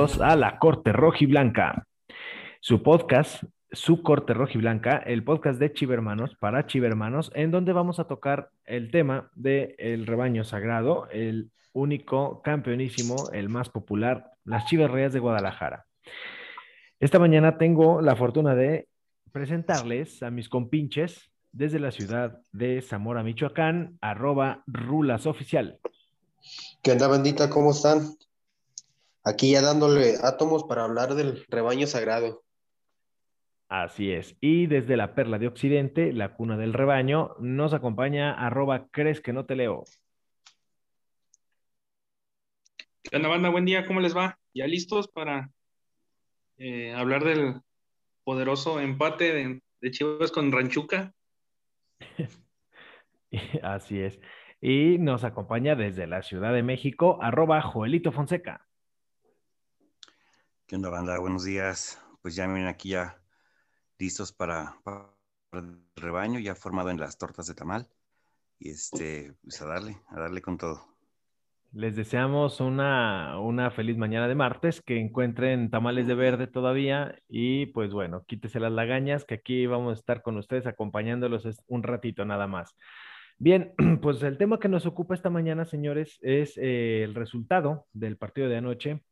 a La Corte Roja y Blanca, su podcast, su Corte Roja y Blanca, el podcast de Chivermanos para Chivermanos, en donde vamos a tocar el tema del el rebaño sagrado, el único, campeonísimo, el más popular, las Chiverreas de Guadalajara. Esta mañana tengo la fortuna de presentarles a mis compinches desde la ciudad de Zamora, Michoacán, arroba rulas oficial. ¿Qué onda, bandita? ¿Cómo están? Aquí ya dándole átomos para hablar del rebaño sagrado. Así es. Y desde la Perla de Occidente, la cuna del rebaño, nos acompaña arroba crees que no te leo. ¿Qué onda, banda? Buen día, ¿cómo les va? ¿Ya listos para eh, hablar del poderoso empate de, de Chivas con Ranchuca? Así es. Y nos acompaña desde la Ciudad de México, arroba Joelito Fonseca. ¿Qué onda, banda? Buenos días. Pues ya vienen aquí ya listos para, para, el rebaño, ya formado en las tortas de tamal. Y este, pues a darle, a darle con todo. Les deseamos una, una feliz mañana de martes, que encuentren tamales de verde todavía y pues bueno, quítese las lagañas, que aquí vamos a estar con ustedes acompañándolos un ratito nada más. Bien, pues el tema que nos ocupa esta mañana, señores, es eh, el resultado del partido de anoche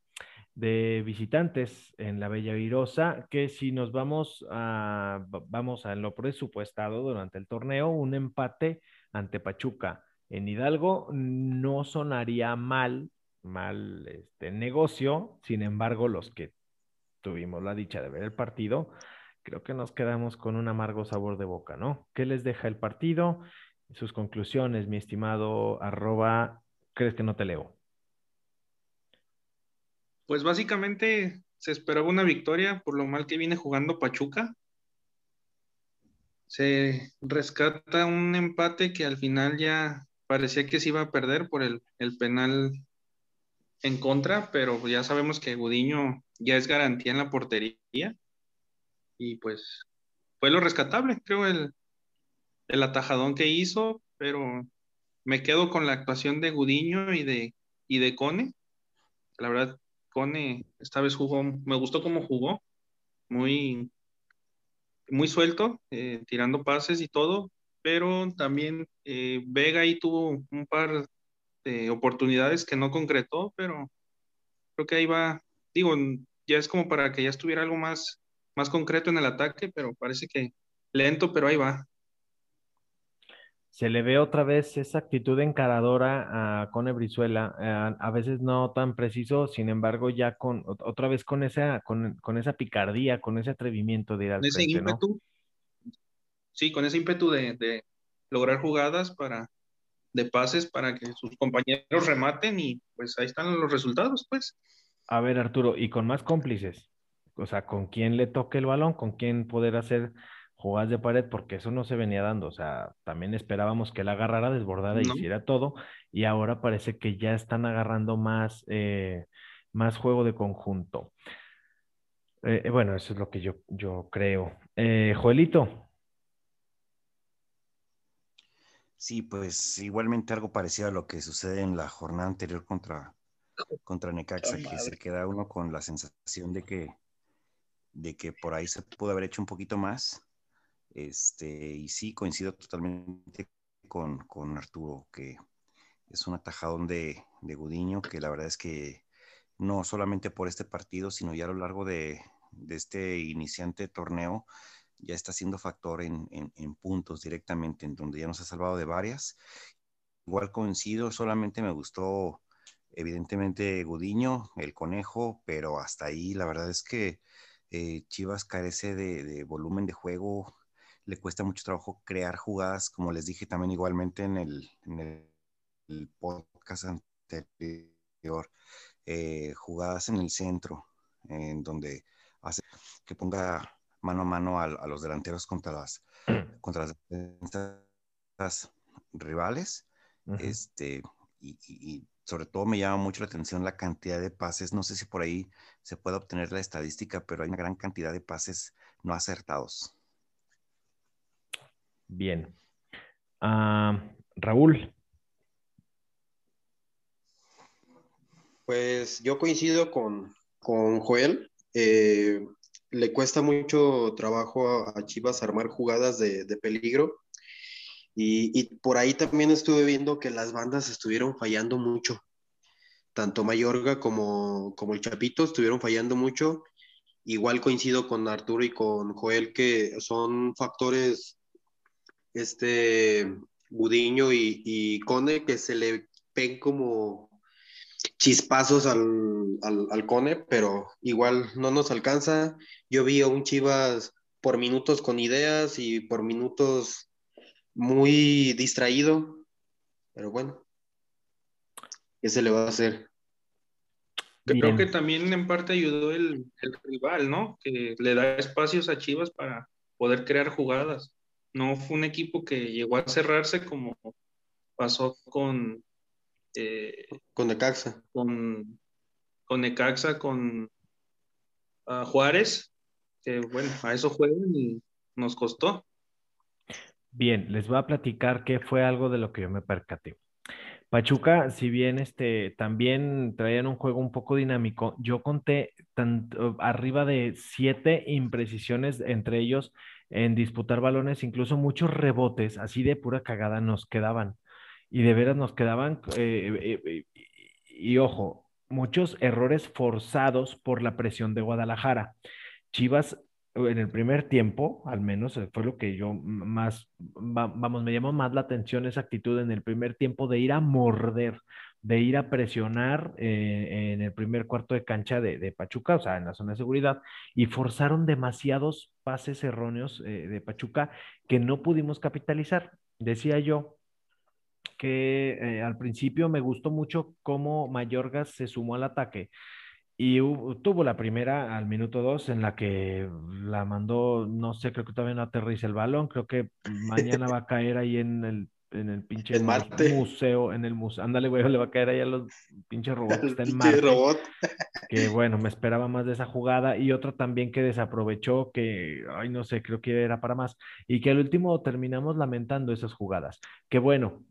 de visitantes en la Bella Virosa, que si nos vamos a, vamos a lo presupuestado durante el torneo, un empate ante Pachuca en Hidalgo no sonaría mal, mal este negocio, sin embargo, los que tuvimos la dicha de ver el partido, creo que nos quedamos con un amargo sabor de boca, ¿no? ¿Qué les deja el partido? sus conclusiones, mi estimado arroba, ¿crees que no te leo? Pues básicamente se esperaba una victoria por lo mal que viene jugando Pachuca. Se rescata un empate que al final ya parecía que se iba a perder por el, penal en contra, pero ya sabemos que Gudiño ya es garantía en la portería. Y pues fue lo rescatable, creo, el, el atajadón que hizo, pero me quedo con la actuación de Gudiño y de, y de Cone. La verdad, Esta vez jugó, me gustó cómo jugó, muy, muy suelto, eh, tirando pases y todo, pero también eh, Vega ahí tuvo un par de oportunidades que no concretó, pero creo que ahí va, digo, ya es como para que ya estuviera algo más, más concreto en el ataque, pero parece que lento, pero ahí va se le ve otra vez esa actitud encaradora a Cone Brizuela, eh, a veces no tan preciso, sin embargo, ya con otra vez con esa, con, esa picardía, con ese atrevimiento de ir al ese ímpetu, sí, con ese ímpetu de, lograr jugadas para de pases para que sus compañeros rematen y pues ahí están los resultados, pues. A ver, Arturo, y con más cómplices, o sea, con quién le toque el balón, con quién poder hacer jugadas de pared, porque eso no se venía dando. O sea, también esperábamos que la agarrara, desbordara y hiciera todo, y ahora parece que ya están agarrando más, eh, más juego de conjunto. Eh, eh, bueno, eso es lo que yo, yo creo. Joelito. Sí, pues igualmente algo parecido a lo que sucede en la jornada anterior contra, contra Necaxa, que se queda uno con la sensación de que, de que por ahí se pudo haber hecho un poquito más este, y sí, coincido totalmente con, Arturo, que es un atajadón de, de, Gudiño, que la verdad es que no solamente por este partido, sino ya a lo largo de, este iniciante torneo, ya está siendo factor en, puntos directamente, en donde ya nos ha salvado de varias. Igual coincido, solamente me gustó evidentemente Gudiño, el conejo, pero hasta ahí la verdad es que eh, Chivas carece de, volumen de juego le cuesta mucho trabajo crear jugadas, como les dije también igualmente en el, podcast anterior, eh, jugadas en el centro, en donde hace que ponga mano a mano a, los delanteros contra las, contra las rivales. este, y, sobre todo me llama mucho la atención la cantidad de pases. No sé si por ahí se puede obtener la estadística, pero hay una gran cantidad de pases no acertados. Bien. Ah, Raúl. Pues yo coincido con, con Joel. Eh, le cuesta mucho trabajo a, Chivas armar jugadas de, peligro. Y, por ahí también estuve viendo que las bandas estuvieron fallando mucho. Tanto Mayorga como, como el Chapito estuvieron fallando mucho. Igual coincido con Arturo y con Joel que son factores, este, Gudiño y, y Cone, que se le ven como chispazos al, al, Cone, pero igual no nos alcanza. Yo vi a un Chivas por minutos con ideas y por minutos muy distraído, pero bueno, ¿qué se le va a hacer? Creo que también en parte ayudó el, el, rival, ¿no? Que le da espacios a Chivas para poder crear jugadas. No fue un equipo que llegó a cerrarse como pasó con, eh, con Necaxa. Con, con Necaxa, con ah, Juárez, que bueno, a eso juegan y nos costó. Bien, les voy a platicar qué fue algo de lo que yo me percaté. Pachuca, si bien este, también traían un juego un poco dinámico, yo conté tanto, arriba de siete imprecisiones entre ellos en disputar balones, incluso muchos rebotes, así de pura cagada nos quedaban y de veras nos quedaban, eh, eh, eh, y ojo, muchos errores forzados por la presión de Guadalajara. Chivas en el primer tiempo, al menos fue lo que yo más, vamos, me llamó más la atención esa actitud en el primer tiempo de ir a morder, de ir a presionar en el primer cuarto de cancha de, Pachuca, o sea, en la zona de seguridad, y forzaron demasiados pases erróneos de Pachuca que no pudimos capitalizar. Decía yo, que eh, al principio me gustó mucho cómo Mayorgas se sumó al ataque. Y tuvo la primera al minuto dos en la que la mandó, no sé, creo que todavía no aterriza el balón, creo que mañana va a caer ahí en el, en el pinche museo, en el museo, ándale, güey, le va a caer ahí a los pinches robots, está en Marte. robot. Que bueno, me esperaba más de esa jugada y otro también que desaprovechó, que, ay, no sé, creo que era para más, y que al último terminamos lamentando esas jugadas. Que bueno,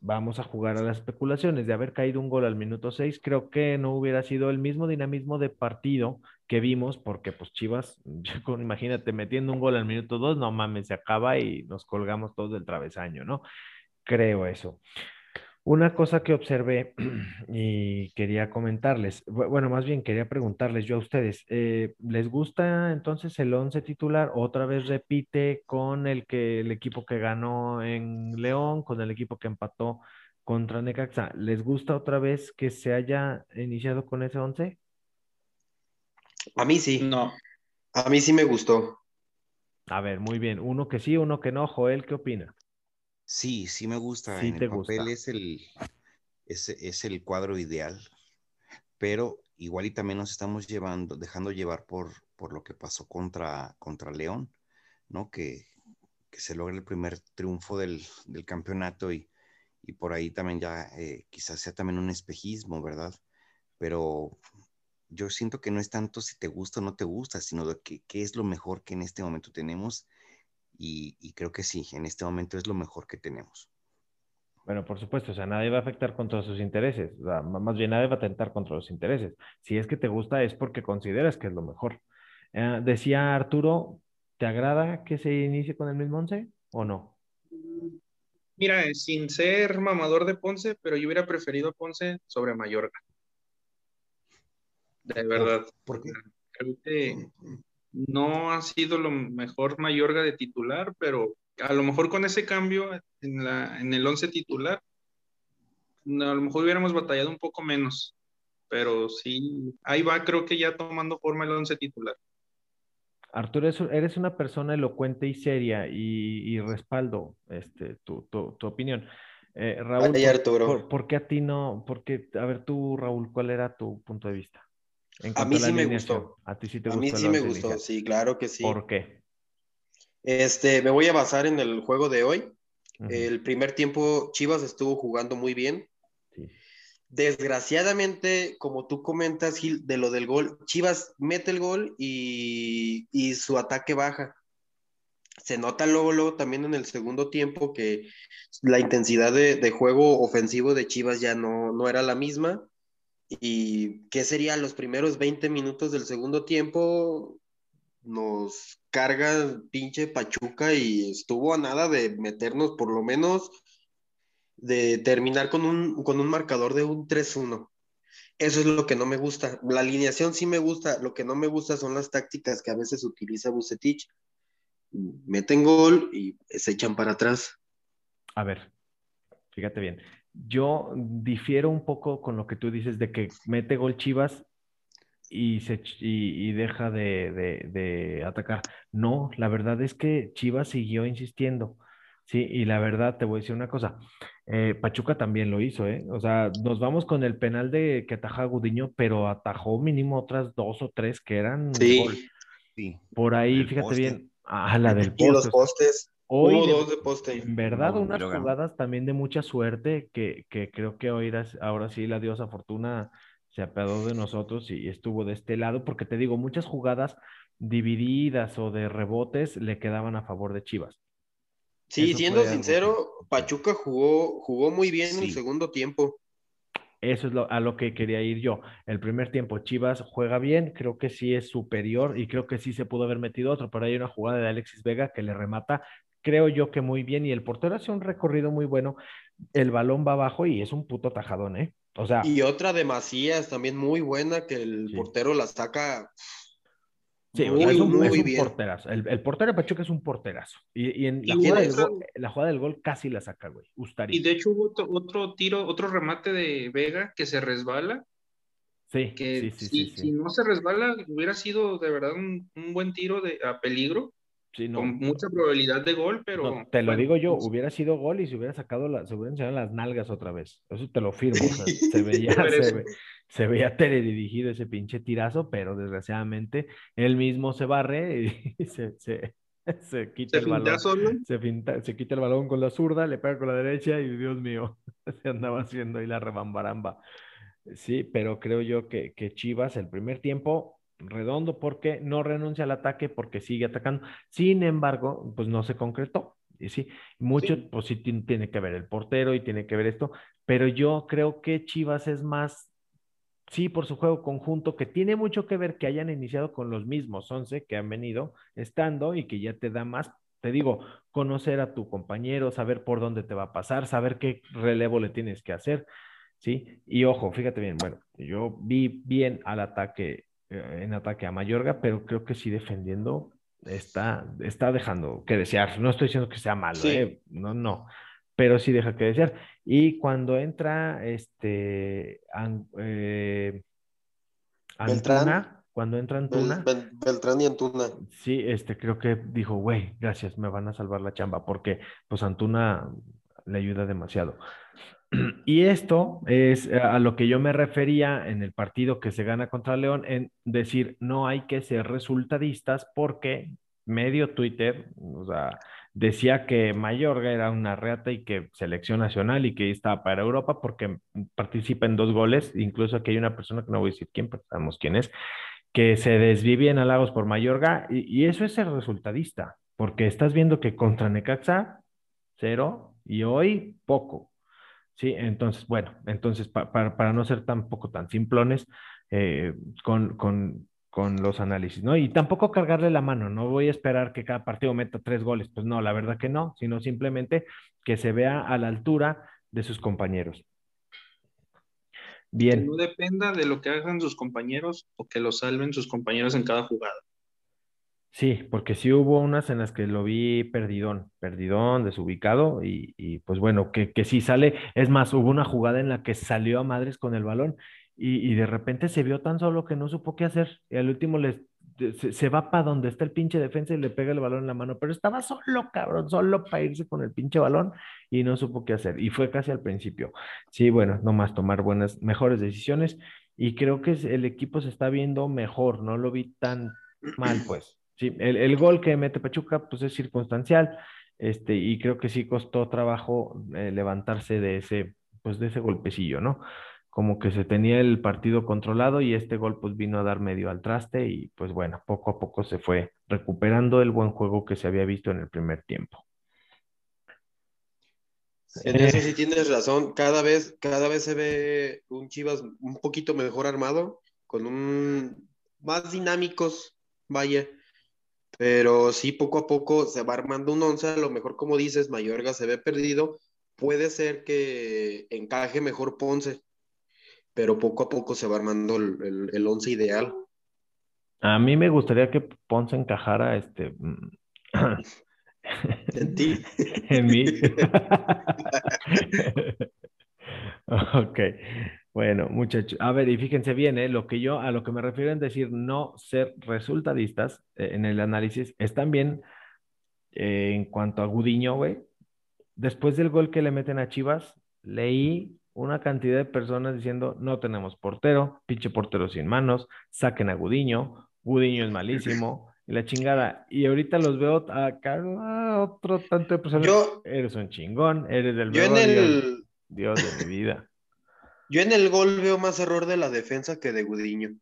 vamos a jugar a las especulaciones de haber caído un gol al minuto 6, creo que no hubiera sido el mismo dinamismo de partido que vimos, porque pues Chivas, imagínate, metiendo un gol al minuto 2, no mames, se acaba y nos colgamos todos del travesaño, ¿no? Creo eso. Una cosa que observé y quería comentarles, bueno, más bien quería preguntarles yo a ustedes, eh, ¿les gusta entonces el 11 titular? Otra vez repite con el que el equipo que ganó en León, con el equipo que empató contra Necaxa. ¿Les gusta otra vez que se haya iniciado con ese 11? A mí sí. No. A mí sí me gustó. A ver, muy bien. Uno que sí, uno que no. Joel, ¿qué opina? Sí, sí me gusta. en el papel es el, es, el cuadro ideal, pero igual y también nos estamos llevando, dejando llevar por, por lo que pasó contra, contra León, ¿no? Que, se logra el primer triunfo del, campeonato y, por ahí también ya eh, quizás sea también un espejismo, ¿verdad? Pero yo siento que no es tanto si te gusta o no te gusta, sino de que, qué es lo mejor que en este momento tenemos y, creo que sí, en este momento es lo mejor que tenemos. Bueno, por supuesto, o sea, nadie va a afectar contra sus intereses, más bien nadie va a atentar contra los intereses. Si es que te gusta es porque consideras que es lo mejor. Eh, decía Arturo, ¿te agrada que se inicie con el mismo once o no? Mira, sin ser mamador de Ponce, pero yo hubiera preferido Ponce sobre Mallorca. De verdad. ¿Por qué? Creo que no ha sido lo mejor Mayorga de titular, pero a lo mejor con ese cambio en, la, en el 11 titular, a lo mejor hubiéramos batallado un poco menos, pero sí, ahí va, creo que ya tomando forma el 11 titular. Arturo, eres una persona elocuente y seria y, respaldo este, tu, opinión. Eh, Raúl, por, qué a ti no? Porque, a ver tú, Raúl, ¿cuál era tu punto de vista? A mí sí me gustó. A ti sí te gustó. A mí sí me gustó, sí, claro que sí. ¿Por qué? Este, me voy a basar en el juego de hoy. El primer tiempo Chivas estuvo jugando muy bien. Desgraciadamente, como tú comentas, Gil, de lo del gol, Chivas mete el gol y, su ataque baja. Se nota luego, luego también en el segundo tiempo que la intensidad de, juego ofensivo de Chivas ya no, no era la misma y ¿qué sería los primeros 20 minutos del segundo tiempo? Nos carga pinche Pachuca y estuvo a nada de meternos por lo menos de terminar con un, con un marcador de un 3-1. Eso es lo que no me gusta. La alineación sí me gusta, lo que no me gusta son las tácticas que a veces utiliza Bucetich. Meten gol y se echan para atrás. A ver, fíjate bien. Yo difiero un poco con lo que tú dices de que mete gol Chivas y, se, y, deja de, de, atacar. No, la verdad es que Chivas siguió insistiendo. Sí, y la verdad te voy a decir una cosa. Eh, Pachuca también lo hizo, ¿eh? O sea, nos vamos con el penal de que ataja Gudiño, pero atajó mínimo otras dos o tres que eran sí. Sí. Por ahí, fíjate bien. Ah, la del poste. Y los postes. Hoy, dos de poste. En verdad, unas jugadas también de mucha suerte que, que creo que hoy, ahora sí la diosa Fortuna se apiadó de nosotros y estuvo de este lado, porque te digo, muchas jugadas divididas o de rebotes le quedaban a favor de Chivas. Sí, siendo sincero, Pachuca jugó, jugó muy bien en el segundo tiempo. Eso es lo, a lo que quería ir yo. El primer tiempo Chivas juega bien, creo que sí es superior y creo que sí se pudo haber metido otro, pero hay una jugada de Alexis Vega que le remata, creo yo que muy bien y el portero hace un recorrido muy bueno, el balón va abajo y es un puto tajadón, ¿eh? O sea... Y otra de Macías también muy buena que el portero la saca Sí, muy, es un, porterazo. El, portero de Pachuca es un porterazo. Y, en la, jugada del gol, la, jugada del gol, casi la saca, güey. Y de hecho hubo otro, tiro, otro remate de Vega que se resbala. Sí, que sí, sí, si, no se resbala, hubiera sido de verdad un, buen tiro de, a peligro. Con mucha probabilidad de gol, pero. te lo digo yo, pues hubiera sido gol y se hubiera sacado la, se hubieran enseñado las nalgas otra vez. Eso te lo firmo. se veía, se, se veía teledirigido ese pinche tirazo, pero desgraciadamente él mismo se barre y se, se, se quita el balón. Se, se quita el balón con la zurda, le pega con la derecha y Dios mío, se andaba haciendo ahí la rebambaramba. Sí, pero creo yo que, que Chivas el primer tiempo redondo porque no renuncia al ataque porque sigue atacando. Sin embargo, pues no se concretó. Y sí, mucho, pues sí tiene que ver el portero y tiene que ver esto, pero yo creo que Chivas es más sí, por su juego conjunto, que tiene mucho que ver que hayan iniciado con los mismos 11 que han venido estando y que ya te da más, te digo, conocer a tu compañero, saber por dónde te va a pasar, saber qué relevo le tienes que hacer, ¿sí? Y ojo, fíjate bien, bueno, yo vi bien al ataque, en ataque a Mayorga, pero creo que sí defendiendo está, está dejando que desear. No estoy diciendo que sea malo, ¿eh? No, no pero sí deja que desear. Y cuando entra este eh, Antuna, cuando entra Antuna. Beltrán y Antuna. Sí, este creo que dijo, güey, gracias, me van a salvar la chamba, porque pues Antuna le ayuda demasiado. Y esto es a lo que yo me refería en el partido que se gana contra León, en decir, no hay que ser resultadistas porque medio Twitter, decía que Mayorga era una reata y que selección nacional y que estaba para Europa porque participa en dos goles, incluso aquí hay una persona que no voy a decir quién, pero sabemos quién es, que se desvive en halagos por Mayorga y, eso es el resultadista, porque estás viendo que contra Necaxa, cero, y hoy poco. Sí, entonces, bueno, entonces para no ser tampoco tan simplones, eh, con, con, con los análisis, ¿no? Y tampoco cargarle la mano, no voy a esperar que cada partido meta tres goles, pues no, la verdad que no, sino simplemente que se vea a la altura de sus compañeros. Bien. Que no dependa de lo que hagan sus compañeros o que lo salven sus compañeros en cada jugada. Sí, porque sí hubo unas en las que lo vi perdidón, perdidón, desubicado, y, y pues bueno, que, que sí sale. Es más, hubo una jugada en la que salió a madres con el balón y, de repente se vio tan solo que no supo qué hacer. Y al último le, se, va para donde está el pinche defensa y le pega el balón en la mano, pero estaba solo, cabrón, solo para irse con el pinche balón y no supo qué hacer. Y fue casi al principio. Sí, bueno, nomás tomar buenas, mejores decisiones. Y creo que el equipo se está viendo mejor, no lo vi tan mal, pues. Sí, el, el gol que mete Pachuca, pues es circunstancial, este, y creo que sí costó trabajo eh, levantarse de ese, pues de ese golpecillo, ¿no? como que se tenía el partido controlado y este gol pues vino a dar medio al traste y pues bueno, poco a poco se fue recuperando el buen juego que se había visto en el primer tiempo. En eso sí tienes razón. Cada vez, cada vez se ve un Chivas un poquito mejor armado, con un más dinámicos, vaya. Pero sí, poco a poco se va armando un once. A lo mejor, como dices, Mayorga se ve perdido. Puede ser que encaje mejor Ponce, pero poco a poco se va armando el, el once ideal. A mí me gustaría que Ponce encajara este. Mm, en ti. en mí. ok. Bueno, muchachos, a ver, y fíjense bien, ¿eh? lo que yo a lo que me refiero en decir no ser resultadistas eh, en el análisis es también eh, en cuanto a Gudiño, güey. Después del gol que le meten a Chivas, leí una cantidad de personas diciendo no tenemos portero, pinche portero sin manos, saquen a Gudiño, Gudiño es malísimo, y la chingada. Y ahorita los veo acá, ah, otro tanto de personas. Yo, eres un chingón, eres del yo en el... Dios de mi vida. Yo en el gol veo más error de la defensa que de Gudiño.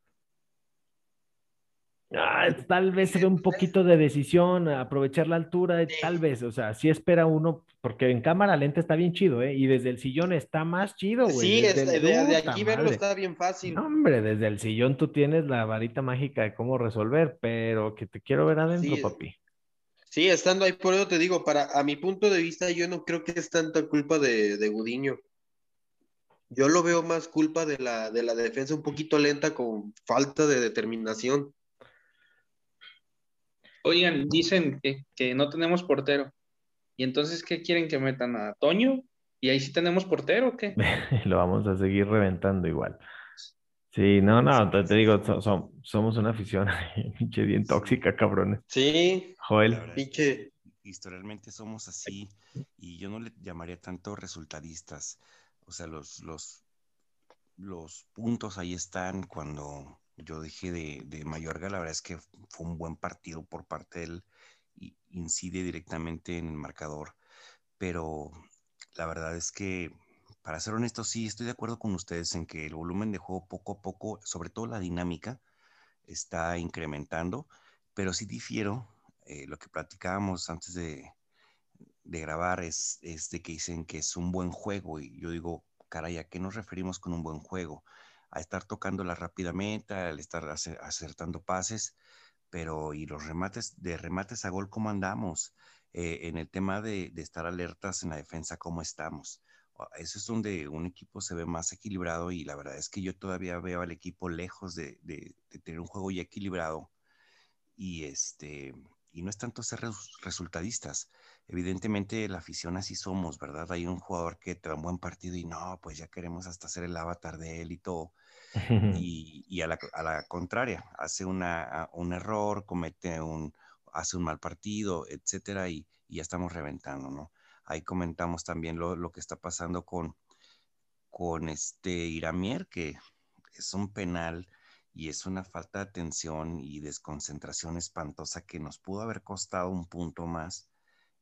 Ah, tal vez se ve un poquito de decisión, aprovechar la altura, tal vez, o sea, sí espera uno, porque en cámara lenta está bien chido, ¿eh? Y desde el sillón está más chido, güey. Sí, de, aquí verlo está bien fácil. hombre, desde el sillón tú tienes la varita mágica de cómo resolver, pero que te quiero ver adentro, papi. Sí, estando ahí, por eso te digo, para, a mi punto de vista, yo no creo que es tanta culpa de, de Gudiño. Yo lo veo más culpa de la, de la defensa un poquito lenta con falta de determinación. Oigan, dicen que, no tenemos portero. ¿Y entonces qué quieren que metan a Toño? ¿Y ahí sí tenemos portero o qué? Lo vamos a seguir reventando igual. Sí, no, no, te, digo, somos una afición pinche bien tóxica, cabrones. Sí. Joel. Pinche. Historialmente somos así y yo no le llamaría tanto resultadistas. O sea, los, los, los puntos ahí están cuando yo dije de, de Mayorga, la verdad es que fue un buen partido por parte de él, y incide directamente en el marcador, pero la verdad es que, para ser honesto, sí, estoy de acuerdo con ustedes en que el volumen de juego poco a poco, sobre todo la dinámica, está incrementando, pero sí difiero, eh, lo que platicábamos antes de, de grabar es, es de que dicen que es un buen juego y yo digo, caray, ¿a qué nos referimos con un buen juego? a estar tocándola rápidamente, al estar acertando pases, pero y los remates, de remates a gol, ¿cómo andamos? Eh, en el tema de, estar alertas en la defensa, ¿cómo estamos? Eso es donde un equipo se ve más equilibrado y la verdad es que yo todavía veo al equipo lejos de, tener un juego ya equilibrado y este y no es tanto ser resultadistas. Evidentemente la afición así somos, ¿verdad? Hay un jugador que te da un buen partido y no, pues ya queremos hasta hacer el avatar de él y todo. y, a, la, contraria, hace una, un error, comete un, hace un mal partido, etcétera, y, ya estamos reventando, ¿no? Ahí comentamos también lo, que está pasando con, con este Iramier, que es un penal y es una falta de atención y desconcentración espantosa que nos pudo haber costado un punto más.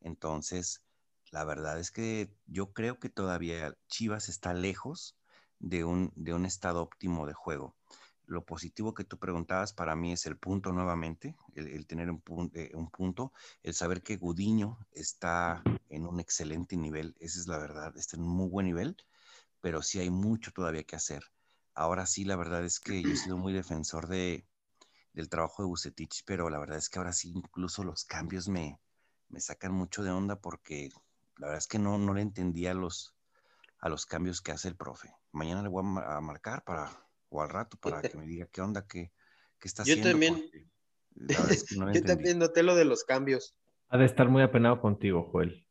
Entonces, la verdad es que yo creo que todavía Chivas está lejos de un, de un estado óptimo de juego. Lo positivo que tú preguntabas para mí es el punto nuevamente, el, tener un, eh, un, punto, el saber que Gudiño está en un excelente nivel, esa es la verdad, está en un muy buen nivel, pero sí hay mucho todavía que hacer. Ahora sí, la verdad es que yo he sido muy defensor de, del trabajo de Bucetich, pero la verdad es que ahora sí, incluso los cambios me, me sacan mucho de onda porque la verdad es que no, no le entendía los, a los cambios que hace el profe. Mañana le voy a, marcar para, o al rato para que me diga qué onda, qué, qué está haciendo. Yo también. yo también noté lo de los cambios. Ha de estar muy apenado contigo, Joel.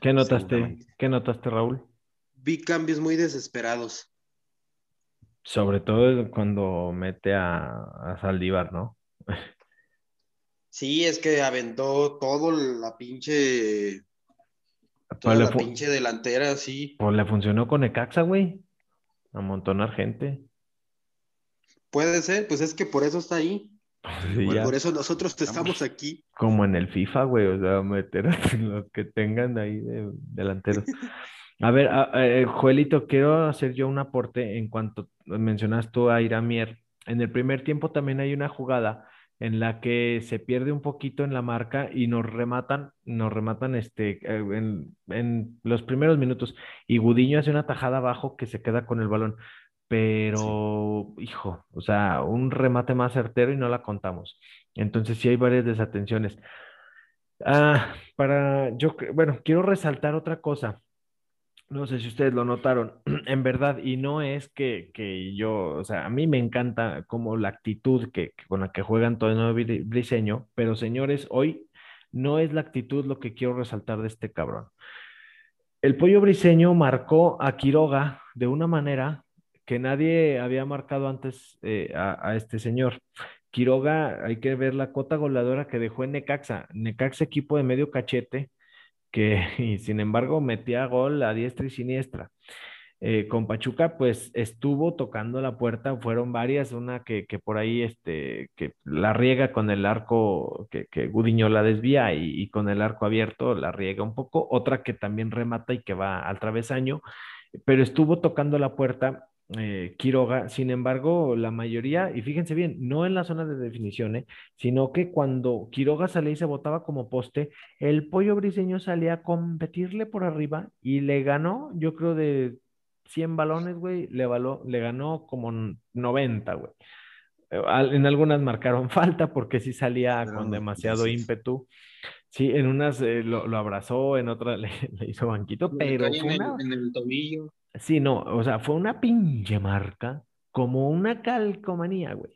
¿Qué notaste, ¿qué notaste, Raúl? Vi cambios muy desesperados. Sobre todo cuando mete a, a Saldívar, ¿no? Sí, es que aventó todo la pinche Toda la pinche delantera, sí. Pues le funcionó con Ecaxa, güey. Amontonar gente. Puede ser, pues es que por eso está ahí. Pues por eso nosotros estamos aquí. Como en el FIFA, güey, o sea, meter a los que tengan ahí de, delanteros. A ver, eh, Joelito, quiero hacer yo un aporte en cuanto mencionas tú a Iramier. En el primer tiempo también hay una jugada en la que se pierde un poquito en la marca y nos rematan, nos rematan este, eh, en, los primeros minutos. Y Gudiño hace una tajada abajo que se queda con el balón. Pero, hijo, o sea, un remate más certero y no la contamos. Entonces sí hay varias desatenciones. Ah, para, yo, bueno, quiero resaltar otra cosa. No sé si ustedes lo notaron, en verdad, y no es que, que, yo, o sea, a mí me encanta como la actitud que, con la que juegan todo el Briseño, pero señores, hoy no es la actitud lo que quiero resaltar de este cabrón. El pollo briseño marcó a Quiroga de una manera que nadie había marcado antes eh, a, a, este señor. Quiroga, hay que ver la cota goleadora que dejó en Necaxa. Necaxa equipo de medio cachete, que y sin embargo metía gol a diestra y siniestra. Eh, con Pachuca, pues estuvo tocando la puerta, fueron varias, una que, que por ahí este, que la riega con el arco, que, que Gudiño la desvía y, y, con el arco abierto la riega un poco, otra que también remata y que va al travesaño, pero estuvo tocando la puerta eh, Quiroga. Sin embargo, la mayoría, y fíjense bien, no en la zona de definición, ¿eh? sino que cuando Quiroga salía y se botaba como poste, el pollo briseño salía a competirle por arriba y le ganó, yo creo, de 100 balones, güey, le, le ganó como 90, güey. Eh, en algunas marcaron falta porque sí salía con demasiado ímpetu. Sí, en unas eh, lo, lo, abrazó, en otras le, le hizo banquito, pero. Fue una... en, el, en el tobillo. Sí, no, o sea, fue una pinche marca, como una calcomanía, güey.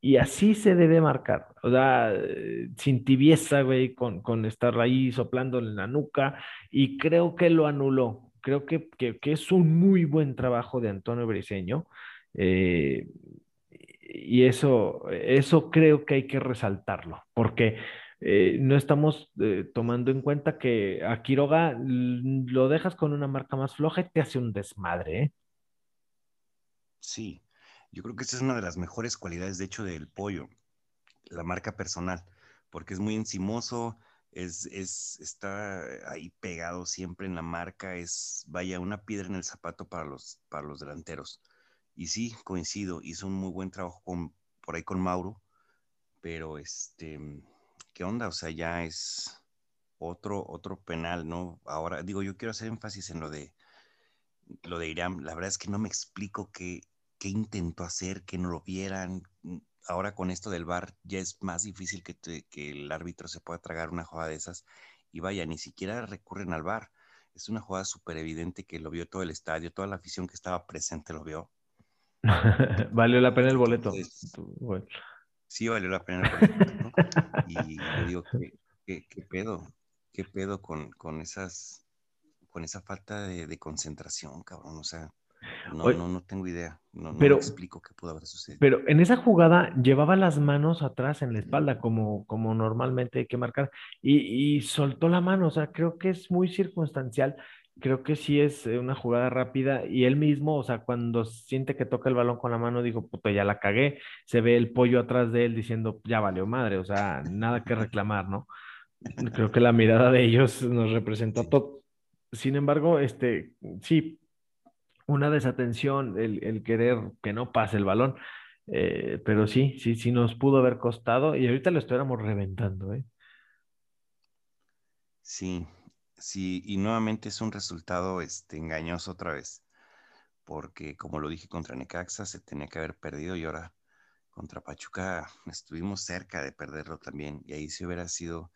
Y así se debe marcar, o sea, eh, sin tibieza, güey, con, con estar ahí soplándole en la nuca, y creo que lo anuló. Creo que, que, que es un muy buen trabajo de Antonio Briseño. Eh, y eso, eso creo que hay que resaltarlo, porque eh, no estamos eh, tomando en cuenta que a Quiroga lo dejas con una marca más floja y te hace un desmadre. ¿eh? Sí, yo creo que esa es una de las mejores cualidades, de hecho, del pollo, la marca personal, porque es muy encimoso, es, es, está ahí pegado siempre en la marca, es, vaya, una piedra en el zapato para los, para los delanteros. Y sí, coincido, hizo un muy buen trabajo por ahí con Mauro, pero este ¿qué onda? O sea, ya es otro, otro penal, ¿no? Ahora, digo, yo quiero hacer énfasis en lo de lo de Irán. La verdad es que no me explico qué, qué intentó hacer, que no lo vieran. Ahora con esto del VAR ya es más difícil que, te, que el árbitro se pueda tragar una jugada de esas. Y vaya, ni siquiera recurren al VAR. Es una jugada súper evidente que lo vio todo el estadio, toda la afición que estaba presente lo vio. Valió la pena el boleto. Entonces, bueno sí valió la pena. ¿no? Y yo digo, ¿qué, qué, pedo? ¿Qué pedo con, con, esas, con esa falta de, de concentración, cabrón? O sea, no, Oye, no, no tengo idea. No, no pero, me explico qué pudo haber sucedido. Pero en esa jugada llevaba las manos atrás en la espalda, como, como normalmente hay que marcar, y, y soltó la mano. O sea, creo que es muy circunstancial creo que sí es eh, una jugada rápida y él mismo, o sea, cuando siente que toca el balón con la mano, dijo, puta, ya la cagué, se ve el pollo atrás de él diciendo, ya valió madre, o sea, nada que reclamar, ¿no? Creo que la mirada de ellos nos representó todo. Sin embargo, este, sí, una desatención, el, el querer que no pase el balón, eh, pero sí, sí, sí nos pudo haber costado y ahorita lo estuviéramos reventando, ¿eh? Sí, Sí, y nuevamente es un resultado este, engañoso otra vez, porque como lo dije contra Necaxa, se tenía que haber perdido y ahora contra Pachuca estuvimos cerca de perderlo también, y ahí sí hubiera sido,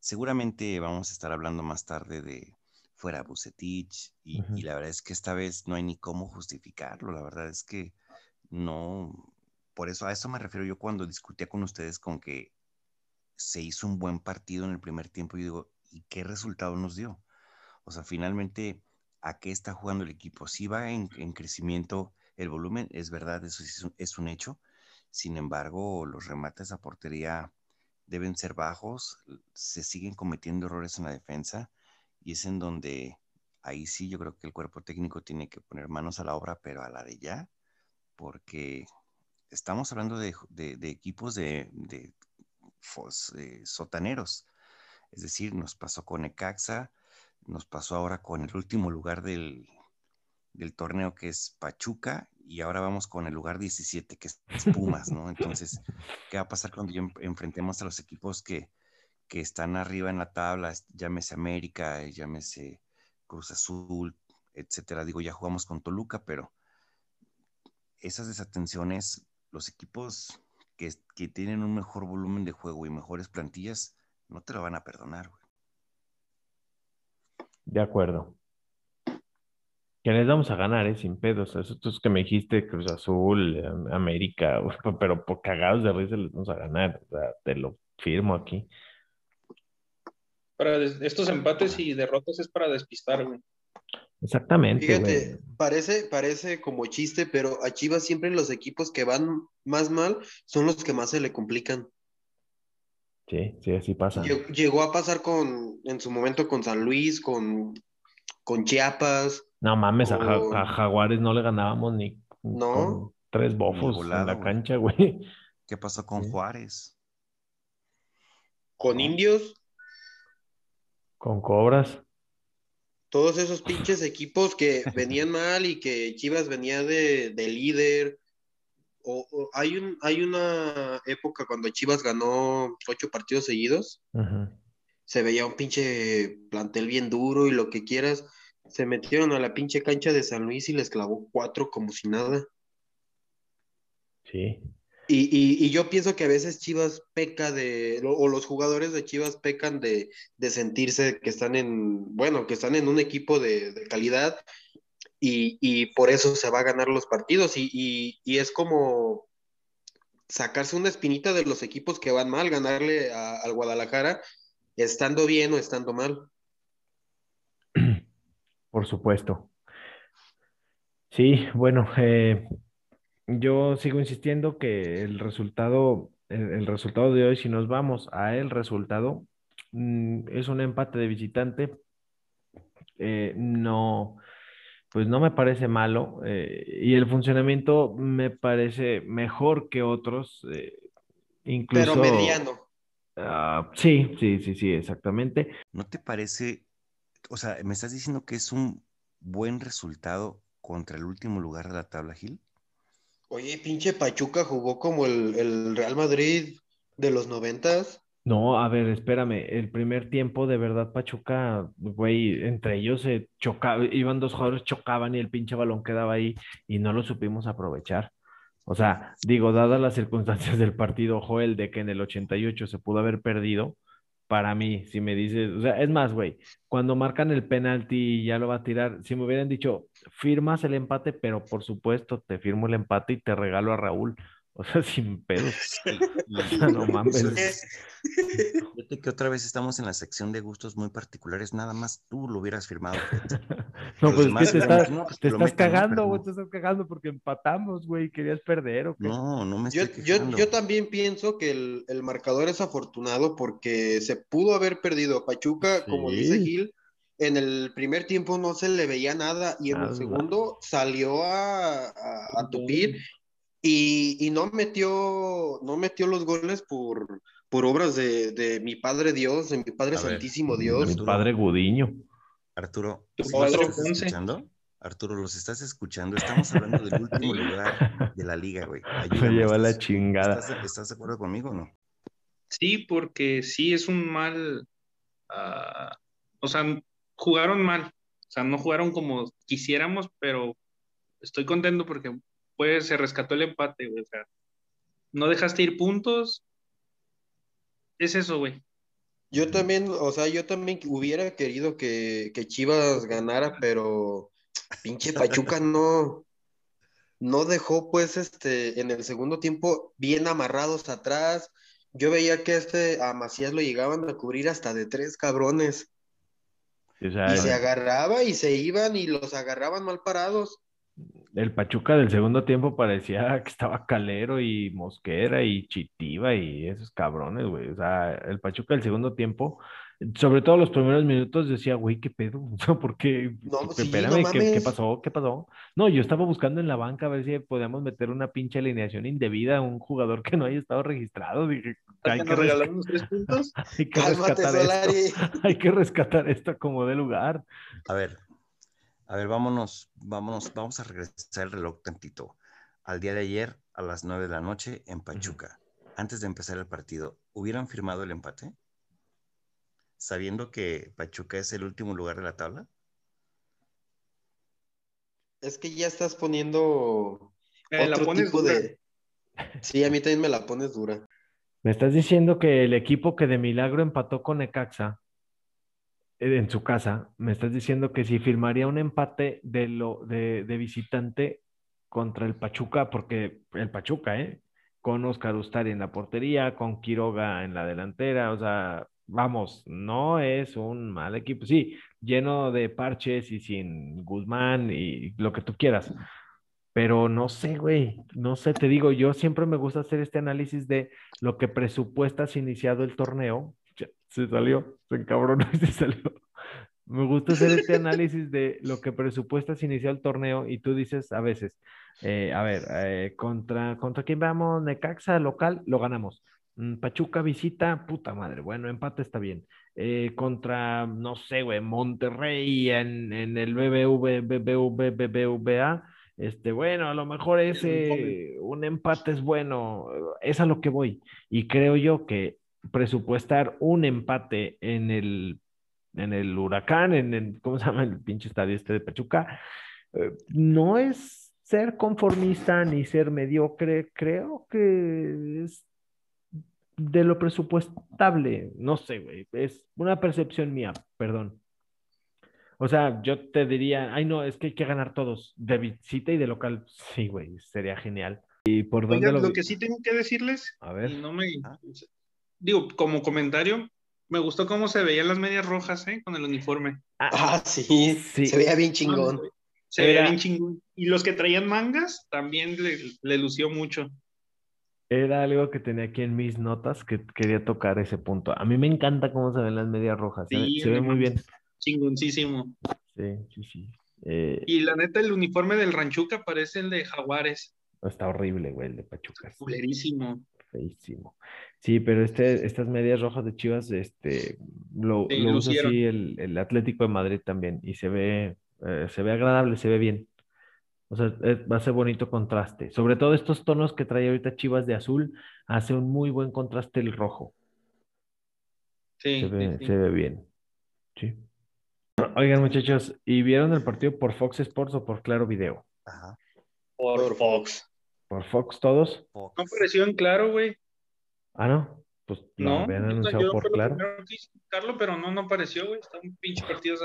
seguramente vamos a estar hablando más tarde de fuera Bucetich, y, uh -huh. y la verdad es que esta vez no hay ni cómo justificarlo, la verdad es que no, por eso a eso me refiero yo cuando discutía con ustedes con que se hizo un buen partido en el primer tiempo y digo, y qué resultado nos dio. O sea, finalmente, ¿a qué está jugando el equipo? Si va en, en crecimiento el volumen, es verdad, eso es un, es un, hecho. Sin embargo, los remates a portería deben ser bajos, se siguen cometiendo errores en la defensa y es en donde ahí sí yo creo que el cuerpo técnico tiene que poner manos a la obra, pero a la de ya, porque estamos hablando de, de, equipos de, de eh, sotaneros es decir, nos pasó con Ecaxa, nos pasó ahora con el último lugar del, del torneo que es Pachuca y ahora vamos con el lugar 17, que es Pumas, ¿no? Entonces, ¿qué va a pasar cuando enfrentemos a los equipos que, que están arriba en la tabla? Llámese América, llámese Cruz Azul, etcétera. Digo, ya jugamos con Toluca, pero esas desatenciones, los equipos que, que tienen un mejor volumen de juego y mejores plantillas, no te lo van a perdonar, güey. De acuerdo. Que les vamos a ganar, ¿eh? Sin pedos. Eso es que me dijiste, Cruz Azul, América, pero por cagados de risa les vamos a ganar. O sea, te lo firmo aquí. Para estos empates y derrotas es para despistar, güey. Exactamente. Fíjate, parece, parece como chiste, pero a Chivas siempre los equipos que van más mal son los que más se le complican. Sí, sí, así pasa. Llegó a pasar con, en su momento con San Luis, con, con Chiapas. No mames, a, Jaguares no le ganábamos ni ¿No? tres bofos en la cancha, güey. ¿Qué pasó con Juárez? Con Indios. Con Cobras todos esos pinches equipos que venían mal y que Chivas venía de, líder. O, hay, un, hay una época cuando Chivas ganó ocho partidos seguidos. Se veía un pinche plantel bien duro y lo que quieras. Se metieron a la pinche cancha de San Luis y les clavó cuatro como si nada. Sí. Y, yo pienso que a veces Chivas peca de, o los jugadores de Chivas pecan de, sentirse que están en, bueno, que están en un equipo de, calidad y, por eso se va a ganar los partidos. Y, es como sacarse una espinita de los equipos que van mal, ganarle al Guadalajara, estando bien o estando mal. Por supuesto. Sí, bueno, eh, yo sigo insistiendo que el resultado, el, resultado de hoy, si nos vamos a el resultado, mm, es un empate de visitante. Eh, no, pues no me parece malo eh, y el funcionamiento me parece mejor que otros, eh, incluso. Pero mediano. Ah, sí, sí, sí, sí, exactamente. ¿No te parece, o sea, me estás diciendo que es un buen resultado contra el último lugar de la tabla, Gil? Oye, pinche Pachuca jugó como el, Real Madrid de los noventas. No, a ver, espérame, el primer tiempo de verdad Pachuca, güey, entre ellos se chocaba, iban dos jugadores, chocaban y el pinche balón quedaba ahí y no lo supimos aprovechar. O sea, digo, dadas las circunstancias del partido, Joel, de que en el 88 se pudo haber perdido, para mí, si me dices, o sea, es más, güey, cuando marcan el penalti y ya lo va a tirar, si me hubieran dicho, firmas el empate, pero por supuesto, te firmo el empate y te regalo a Raúl. O sea, sin pedos. no mames. Fíjate que otra vez estamos en la sección de gustos muy particulares, nada más tú lo hubieras firmado. no, pues es que te, estás, pues, te estás cagando, güey, te estás cagando porque empatamos, güey, querías perder o qué? No, no me estoy yo, yo, yo, también pienso que el, el, marcador es afortunado porque se pudo haber perdido. Pachuca, como dice Gil, en el primer tiempo no se le veía nada y en el segundo salió a, a, a tupir y, no metió, no metió los goles por, por obras de, mi Padre Dios, de mi Padre Santísimo Dios. Mi Padre Gudiño. Arturo, ¿los estás escuchando? Arturo, ¿los estás escuchando? Estamos hablando del último lugar de la liga, güey. Me lleva la chingada. ¿Estás, de acuerdo conmigo o no? Sí, porque sí es un mal. Ah, o sea, jugaron mal. O sea, no jugaron como quisiéramos, pero estoy contento porque pues se rescató el empate, güey. O sea, no dejaste ir puntos. Es eso, güey. Yo también, o sea, yo también hubiera querido que, Chivas ganara, pero pinche Pachuca no, no dejó, pues, este, en el segundo tiempo bien amarrados atrás. Yo veía que este a Macías lo llegaban a cubrir hasta de tres cabrones. y se agarraba y se iban y los agarraban mal parados el Pachuca del segundo tiempo parecía que estaba Calero y Mosquera y Chitiva y esos cabrones, güey. O sea, el Pachuca del segundo tiempo, sobre todo los primeros minutos, decía, güey, ¿qué pedo? ¿por qué? No, Espérame, ¿qué, pasó? ¿Qué pasó? No, yo estaba buscando en la banca a ver si podíamos meter una pinche alineación indebida a un jugador que no haya estado registrado. Dije, hay que, tres puntos? hay que rescatar esto. Hay que rescatar esto como de lugar. A ver, A ver, vámonos, vámonos, vamos a regresar el reloj tantito. Al día de ayer, a las 9 de la noche, en Pachuca. Antes de empezar el partido, ¿hubieran firmado el empate? Sabiendo que Pachuca es el último lugar de la tabla. Es que ya estás poniendo Eh, la otro pones tipo dura. de. Sí, a mí también me la pones dura. Me estás diciendo que el equipo que de milagro empató con Necaxa en su casa, me estás diciendo que si firmaría un empate de, lo, de, de visitante contra el Pachuca, porque el Pachuca, ¿eh? Con Oscar Ustari en la portería, con Quiroga en la delantera, o sea, vamos, no es un mal equipo, sí, lleno de parches y sin Guzmán y lo que tú quieras. Pero no sé, güey, no sé, te digo, yo siempre me gusta hacer este análisis de lo que presupuestas iniciado el torneo. Se salió, se encabronó y se salió. Me gusta hacer este análisis de lo que presupuestas iniciado el torneo y tú dices a veces, eh, a ver, eh, contra, ¿contra quién vamos? Necaxa, local, lo ganamos. Mm, Pachuca visita, puta madre, bueno, empate está bien. Eh, contra, no sé, güey, Monterrey en, en el BBV, BBV, BBVA. Este, bueno, a lo mejor ese un empate es bueno, es a lo que voy. Y creo yo que presupuestar un empate en el, en el Huracán, en el, ¿cómo se llama el pinche estadio este de Pachuca? Eh, no es ser conformista ni ser mediocre, creo que es de lo presupuestable, no sé, güey, es una percepción mía, perdón. O sea, yo te diría, ay no, es que hay que ganar todos, de visita y de local. Sí, güey, sería genial. ¿Y por dónde Oigan, lo lo que sí tengo que decirles, A ver. y no me... Ah. Digo, como comentario, me gustó cómo se veían las medias rojas, ¿eh? Con el uniforme. Ah, sí, Sí. se veía bien chingón. Se veía Era- bien chingón. Y los que traían mangas también le, le lució mucho. Era algo que tenía aquí en mis notas que quería tocar ese punto. A mí me encanta cómo se ven las medias rojas. Se, ve- Sí, se ve muy bien. Chingoncísimo. Sí, sí, sí. Eh, Y la neta, el uniforme del Ranchuca parece el de Jaguares. está horrible, güey, el de Pachuca. es Culerísimo. Feísimo. Sí, pero este, estas medias rojas de Chivas, este, lo, Sí, lo usa así el, el Atlético de Madrid también. Y se ve, eh, se ve agradable, se ve bien. O sea, es- va a ser bonito contraste. Sobre todo estos tonos que trae ahorita Chivas de azul, hace un muy buen contraste el rojo. Sí, Se sí, ve, sí. se ve bien. Sí. Oigan, muchachos, ¿y vieron el partido por Fox Sports o por Claro Video? Ajá. Por Fox. ¿Por Fox todos? No apareció en claro, güey. Ah, no. Pues lo No, habían anunciado yo por Claro. primero que hice, Carlos, pero no, no apareció, güey. Está un pinche partido.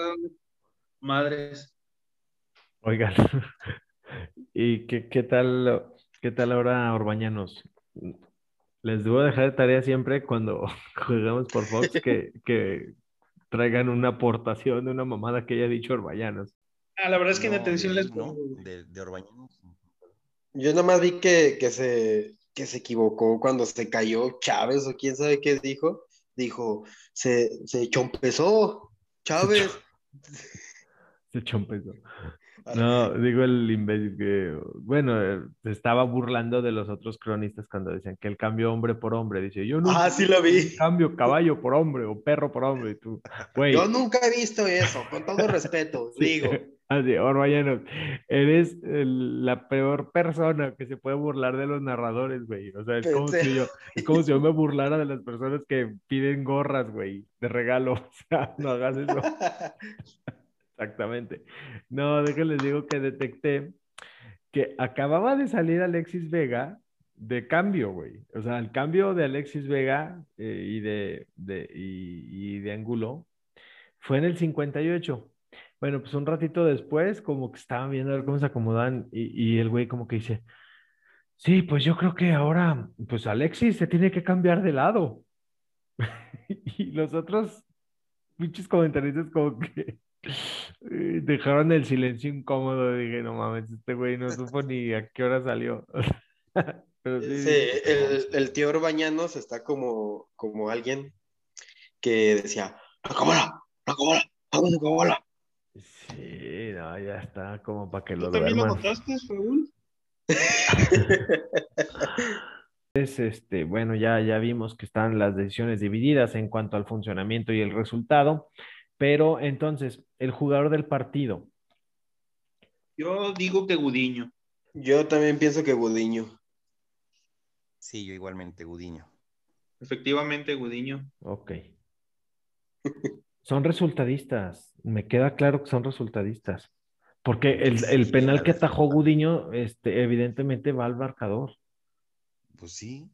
Madres. Oigan, ¿y qué, qué tal, qué tal ahora Orbañanos? Les debo dejar de tarea siempre cuando jugamos por Fox que, que traigan una aportación de una mamada que haya dicho Orbañanos. Ah, la verdad es que en No, atención de- les pongo, de Orbañanos. Yo nada más vi que, que se, que se equivocó cuando se cayó Chávez o quién sabe qué dijo. Dijo, se, se chompezó Chávez. Se peso. No, digo el imbécil que, bueno, eh, se estaba burlando de los otros cronistas cuando decían que el cambio hombre por hombre. Dice, yo nunca Ah, sí lo vi. cambio caballo por hombre o perro por hombre. Y tú, güey, Yo nunca he visto eso, con todo respeto, Sí. digo. Así, Orbañanos, eres el- la peor persona que se puede burlar de los narradores, güey. O sea, es como si yo, es como si yo me burlara de las personas que piden gorras, güey, de regalo. O sea, no hagas eso. Exactamente. No, déjenles digo que detecté que acababa de salir Alexis Vega de cambio, güey. O sea, el cambio de Alexis Vega eh, y, de, de, y, y de Angulo fue en el 58. Bueno, pues un ratito después, como que estaban viendo a ver cómo se acomodan y, y el güey como que dice, sí, pues yo creo que ahora, pues Alexis se tiene que cambiar de lado. y los otros pinches comentaristas como que eh, dejaron el silencio incómodo. Dije, no mames, este güey no supo ni a qué hora salió. Pero sí, Sí, el, el tío Orbañanos está como, como alguien que decía, la cámara, la cámara, vamos a cámara. Sí, no, ya está como para que ¿Tú lo también lo duerman. notaste, Raúl? Es, este, bueno, ya, ya vimos que están las decisiones divididas en cuanto al funcionamiento y el resultado, pero entonces, el jugador del partido, Yo digo que Gudiño. Yo también pienso que Gudiño. Sí, yo igualmente, Gudiño. Efectivamente, Gudiño. Ok. Son resultadistas. Me queda claro que son resultadistas. Porque el, el Sí, penal que atajó Gudiño, este, evidentemente va al marcador. Pues sí.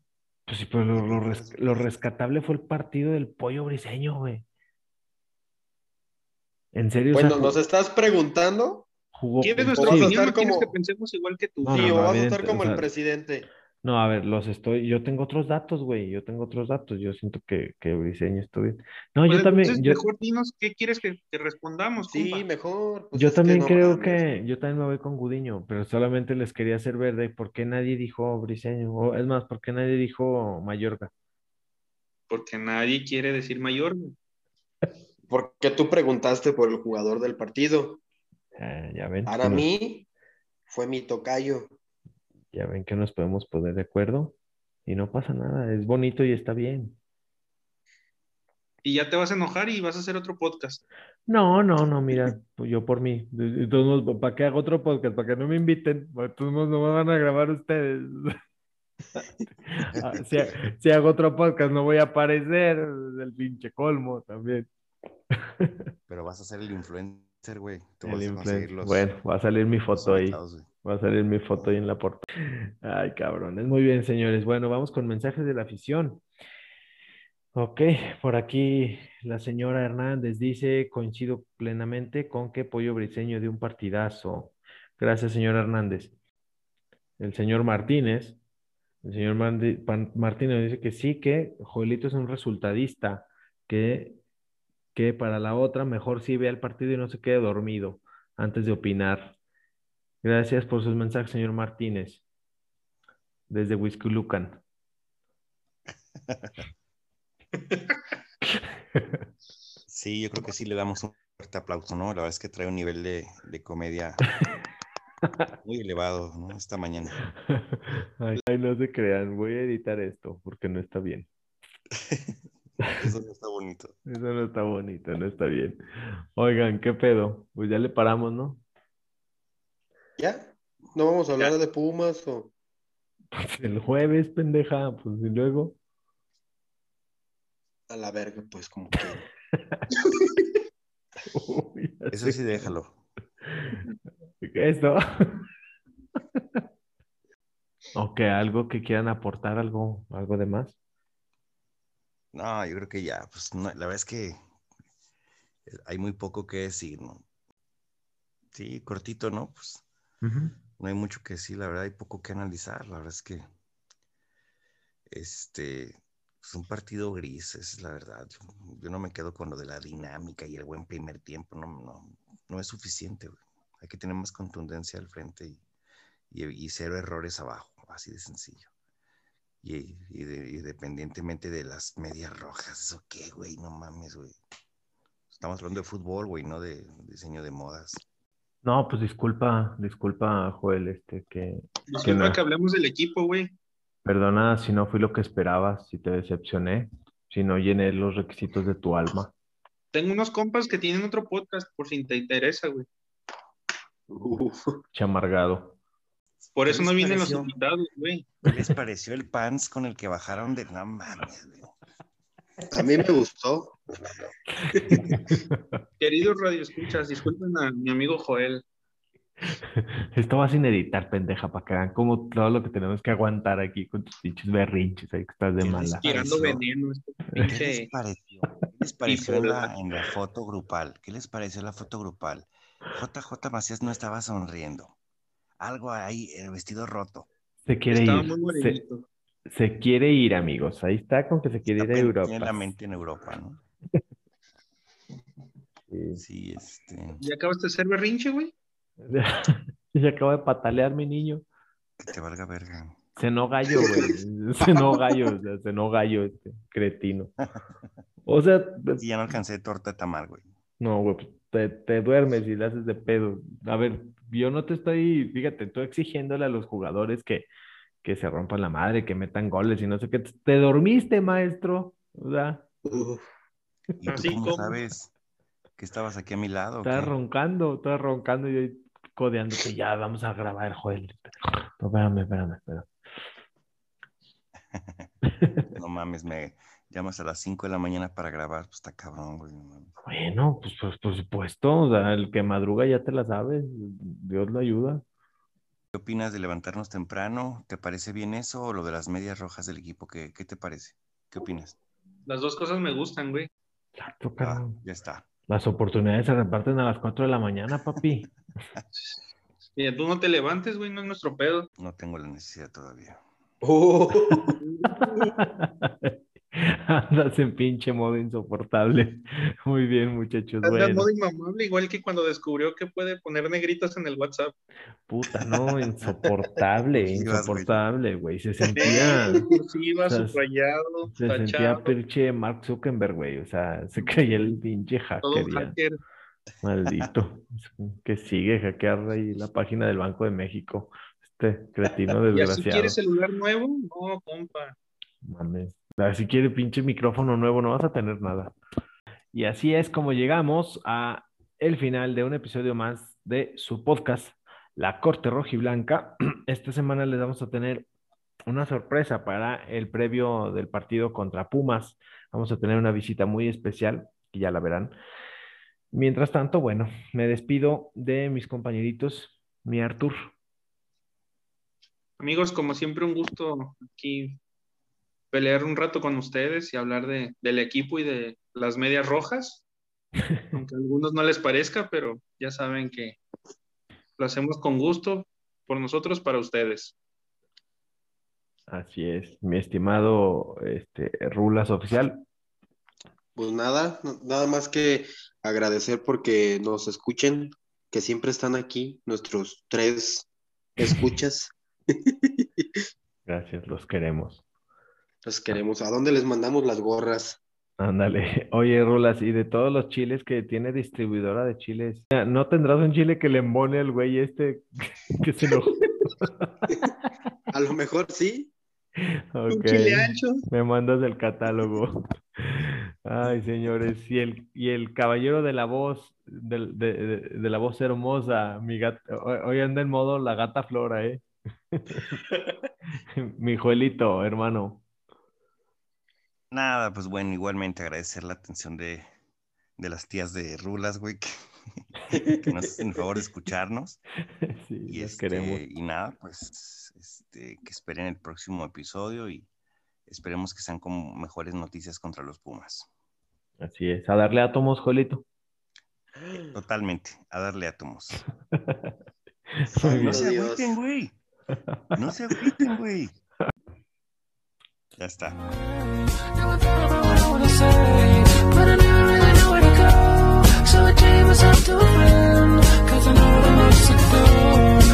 Pues sí, pero lo, lo res- Resultados. lo rescatable fue el partido del pollo briseño, güey. En serio, o sea, Bueno, ¿nos estás preguntando? jugó. ¿Quieres nuestra opinión estar o quieres como- que pensemos igual que tú? No, sí, no, o no, vas a estar como o sea, el presidente. No, a ver, los estoy, yo tengo otros datos, güey, yo tengo otros datos, yo siento que, que Briseño estuvo bien. No, Pues yo también, yo, mejor dinos qué quieres que, que respondamos, Sí, compa? mejor. pues yo que también no creo mames. que, yo también me voy con Gudiño, pero solamente les quería hacer ver de por qué nadie dijo Briseño, o es más, por qué nadie dijo Mayorga. Porque nadie quiere decir güey. Porque tú preguntaste por el jugador del partido. Ah, ya ven, Para mí fue mi tocayo. Ya ven que nos podemos poner de acuerdo y no pasa nada, es bonito y está bien. Y ya te vas a enojar y vas a hacer otro podcast. No, no, no, mira, yo por mí. Modos, ¿para qué hago otro podcast? Para que no me inviten. Modos, no me van a grabar ustedes. Ah, si, ha- si hago otro podcast, no voy a aparecer. Es el pinche colmo también. Pero vas a ser el influencer, güey. Tú El vas a influen- conseguir los, Bueno, va a salir mi foto ahí. güey. Va a salir mi foto ahí en la portada. Ay, cabrones. Muy bien, señores. Bueno, vamos con mensajes de la afición. Ok, por aquí la señora Hernández dice, coincido plenamente con que Pollo Briseño dio un partidazo. Gracias, señor Hernández. El señor Martínez, el señor Martínez dice que sí, que Joelito es un resultadista, que, que para la otra mejor sí vea el partido y no se quede dormido antes de opinar. Gracias por sus mensajes, señor Martínez, desde Huizculucan. Sí, yo creo que sí le damos un fuerte aplauso, ¿no? La verdad es que trae un nivel de, de comedia muy elevado, ¿no? Esta mañana. Ay, ay, no se crean, voy a editar esto porque no está bien. Eso no está bonito. Eso no está bonito, no está bien. Oigan, ¿qué pedo? Pues ya le paramos, ¿no? ¿Ya? ¿No vamos a hablar de Pumas o...? Pues el jueves, pendeja, pues y luego. A la verga, pues como que... Uy, Eso sí, déjalo. Esto. Ok, algo que quieran aportar, algo, algo de más. No, yo creo que ya, pues no, la verdad es que hay muy poco que decir, ¿no? Sí, cortito, ¿no? Pues no hay mucho que decir, la verdad hay poco que analizar, la verdad es que este es un partido gris, esa es la verdad. Yo, yo no me quedo con lo de la dinámica y el buen primer tiempo, no, no, no es suficiente, güey. Hay que tener más contundencia al frente y, y- y cero errores abajo, así de sencillo. Y, y de- las medias rojas, ¿eso qué, güey? No mames, güey. Estamos hablando de fútbol, güey, no de diseño de modas. No, pues disculpa, disculpa, Joel, este, que Disculpa no. que hablemos del equipo, güey. perdona si no fui lo que esperabas, si te decepcioné, si no llené los requisitos de tu alma. Tengo unos compas que tienen otro podcast, por si te interesa, güey. Uf. Chamargado. Por ¿Qué eso no vienen los invitados, güey. ¿Qué les pareció el pants con el que bajaron de... No mames, güey. A mí me gustó. Queridos radioescuchas, disculpen a mi amigo Joel. Esto va sin editar, pendeja, para que vean como todo lo que tenemos que aguantar aquí con tus pinches berrinches, ahí que estás de ¿Qué les mala. Tirando pareció? veneno. Este ¿Qué les pareció? ¿Qué les pareció en la, en la foto grupal? ¿Qué les pareció la foto grupal? JJ Macías no estaba sonriendo. Algo ahí, el vestido roto. Se quiere Estaba ir, muy se, se quiere ir, amigos. Ahí está con que se quiere ir a Europa. Tiene la mente en Europa, ¿no? Sí. Sí, este... ¿Ya acabaste de ser berrinche, güey? Se acaba de patalear mi niño. Que te valga verga. Cenó gallo, güey. Cenó gallo, o sea, cenó gallo este cretino. O sea, Y ya no alcancé torta de tamal, güey. no, güey, pues, te, te duermes y le haces de pedo. A ver, yo no te estoy, fíjate, estoy exigiéndole a los jugadores que, que se rompan la madre, que metan goles y no sé qué. Te dormiste, maestro. O sea, Uf. ¿Y tú Así cómo como- sabes que estabas aquí a mi lado? qué? roncando, estaba roncando y yo, codeándote, ya vamos a grabar, Joel. No, espérame, espérame, espérame. No mames, me llamas a las 5 de la mañana para grabar, pues está cabrón, güey. Bueno, pues, pues por supuesto, o sea, el que madruga ya te la sabe, Dios lo ayuda. ¿Qué opinas de levantarnos temprano? ¿Te parece bien eso o lo de las medias rojas del equipo? ¿Qué, qué te parece? ¿Qué opinas? Las dos cosas me gustan, güey. Exacto, Ah, ya está. Las oportunidades se reparten a las 4 de la mañana, papi. Mira, tú no te levantes, güey, no es nuestro pedo. No tengo la necesidad todavía. Oh, Andas en pinche modo insoportable. Muy bien, muchachos. Anda en Bueno, modo inmamable, igual que cuando descubrió que puede poner negritos en el WhatsApp. puta, no, insoportable, insoportable, güey. Se sentía, Cursiva, O sea, subrayado, se sentía pinche Mark Zuckerberg, güey. O sea, se creía el pinche todo hacker hacker. Maldito. Que sigue hackear ahí la página del Banco de México. Este cretino ¿Y así desgraciado. quieres celular nuevo? No, compa. Mames. Ah, Si quiere pinche micrófono nuevo, no vas a tener nada. Y así es como llegamos a el final de un episodio más de su podcast, La Corte Rojiblanca. Esta semana les vamos a tener una sorpresa para el previo del partido contra Pumas. Vamos a tener una visita muy especial, que ya la verán. Mientras tanto, bueno, me despido de mis compañeritos, mi Artur. Amigos, como siempre, un gusto aquí pelear un rato con ustedes y hablar de, del equipo y de las medias rojas. Aunque a algunos no les parezca, pero ya saben que lo hacemos con gusto por nosotros para ustedes. Así es, mi estimado este, Rulas oficial. pues nada, nada más que agradecer porque nos escuchen, que siempre están aquí, nuestros tres escuchas. Gracias, los queremos. Los queremos. ¿A dónde les mandamos las gorras? Ándale. Oye, Rulas, y de todos los chiles que tiene distribuidora de chiles, ¿no tendrás un chile que le embone al güey este que se enojó? A lo mejor sí. Un Ok, chile ancho. me mandas el catálogo. Ay, señores, y el, y el caballero de la voz, del- de, de- de la voz hermosa, mi gata, hoy anda en modo la gata Flora, ¿eh? Mi Joelito, hermano. Nada, pues bueno, igualmente agradecer la atención de, de las tías de Rulas, güey, que, que nos hacen el favor de escucharnos. Sí, Y, este, queremos. y nada, pues este, que esperen el próximo episodio y esperemos que sean con mejores noticias contra los Pumas. Así es, a darle átomos, Joelito. Totalmente, a darle átomos. No se agüiten, güey. No se agüiten, güey. Ya está. I to Cause I know what I to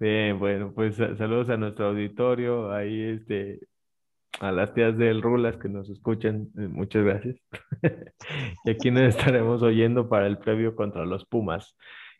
Bien, bueno, pues sa- saludos a nuestro auditorio, ahí este, a las tías del Rulas que nos escuchan, eh, muchas gracias. Y aquí nos estaremos oyendo para el previo contra los Pumas.